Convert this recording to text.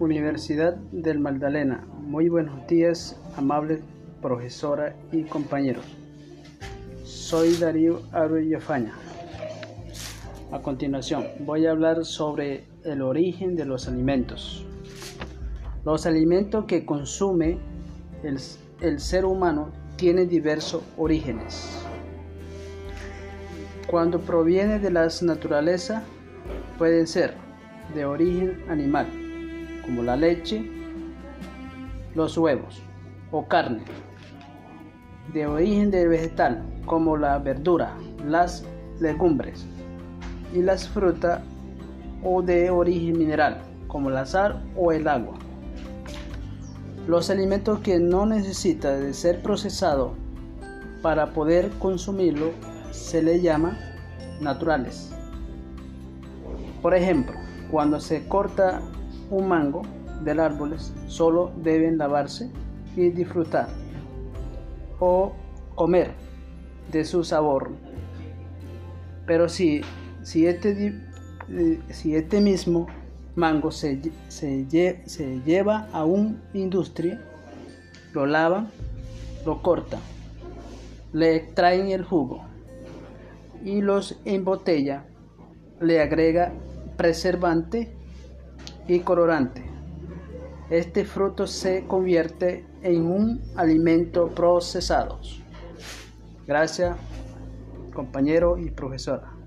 Universidad del Magdalena. Muy buenos días, amable profesora y compañeros. Soy Darío Faña. A continuación, voy a hablar sobre el origen de los alimentos. Los alimentos que consume el, el ser humano tienen diversos orígenes. Cuando proviene de la naturaleza, pueden ser de origen animal, como la leche, los huevos o carne, de origen de vegetal, como la verdura, las legumbres y las frutas, o de origen mineral, como la sal o el agua. Los alimentos que no necesitan de ser procesados para poder consumirlo se le llama naturales. Por ejemplo, cuando se corta un mango del árbol, solo deben lavarse y disfrutar o comer de su sabor. Pero si, si, este, eh, si este mismo mango se, se, lleva a una industria, lo lavan, lo cortan, le extraen el jugo y los embotella, le agrega preservante y colorante. Este fruto se convierte en un alimento procesado. Gracias, compañero y profesora.